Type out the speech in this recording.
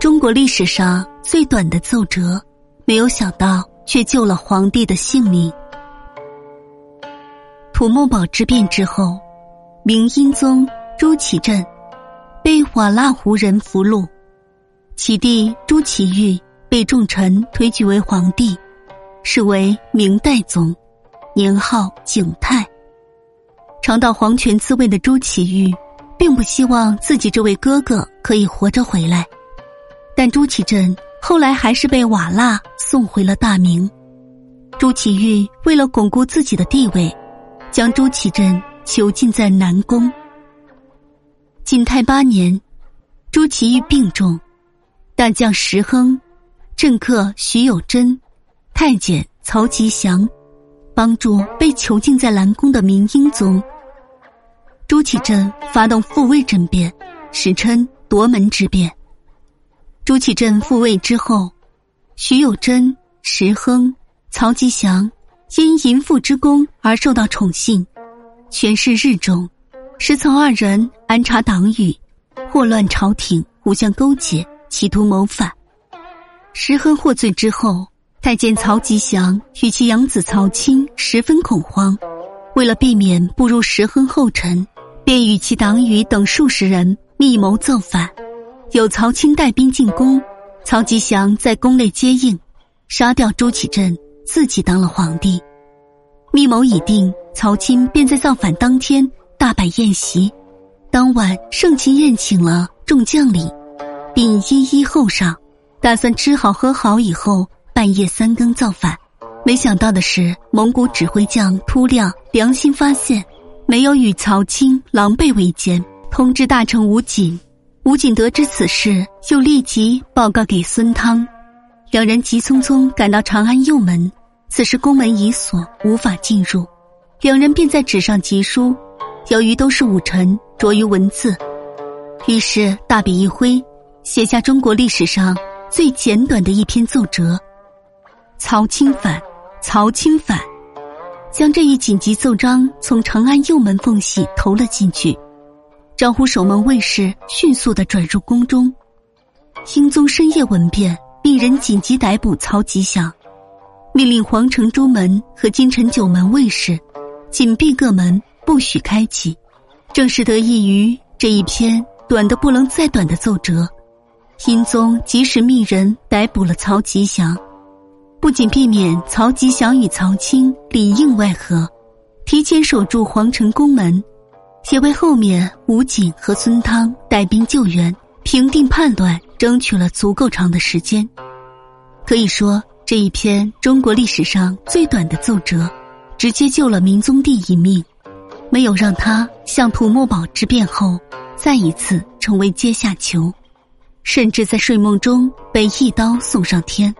中国历史上最短的奏折，没有想到却救了皇帝的性命。土木堡之变之后，明英宗朱祁镇被瓦剌胡人俘虏，其弟朱祁钰被重臣推举为皇帝，是为明代宗，年号景泰。尝到皇权滋味的朱祁钰，并不希望自己这位哥哥可以活着回来，但朱祁镇后来还是被瓦剌送回了大明。朱祁钰为了巩固自己的地位，将朱祁镇囚禁在南宫。景泰八年，朱祁钰病重，大将石亨、政客徐有贞、太监曹吉祥帮助被囚禁在南宫的明英宗。朱祁镇发动复位政变，史称夺门之变。朱祁镇复位之后，徐有贞、石亨、曹吉祥因淫妇之功而受到宠幸，权势日重，时从二人安插党羽，祸乱朝廷，互相勾结，企图谋反。石亨获罪之后，太监曹吉祥与其养子曹钦十分恐慌，为了避免步入石亨后尘。便与其党羽等数十人密谋造反，有曹钦带兵进宫，曹吉祥在宫内接应，杀掉朱祁镇，自己当了皇帝。密谋已定，曹钦便在造反当天大摆宴席，当晚盛情宴请了众将领，并一一厚上，打算吃好喝好以后半夜三更造反。没想到的是，蒙古指挥将突亮良心发现。没有与曹钦狼狈为奸，通知大臣吴瑾。吴瑾得知此事，就立即报告给孙汤，两人急匆匆赶到长安右门。此时宫门已锁，无法进入。两人便在纸上急书，由于都是武臣，拙于文字，于是大笔一挥，写下中国历史上最简短的一篇奏折：“曹钦反，曹钦反。”将这一紧急奏章从长安右门缝隙投了进去，招呼守门卫士迅速的转入宫中。英宗深夜闻变，命人紧急逮捕曹吉祥，命令皇城朱门和京城九门卫士紧闭各门，不许开启。正是得益于这一篇短的不能再短的奏折，英宗及时命人逮捕了曹吉祥。不仅避免曹吉祥与曹钦里应外合，提前守住皇城宫门，也为后面吴瑾和孙汤带兵救援、平定叛乱争取了足够长的时间。可以说，这一篇中国历史上最短的奏折，直接救了明宗帝一命，没有让他像土木堡之变后再一次成为阶下囚，甚至在睡梦中被一刀送上天。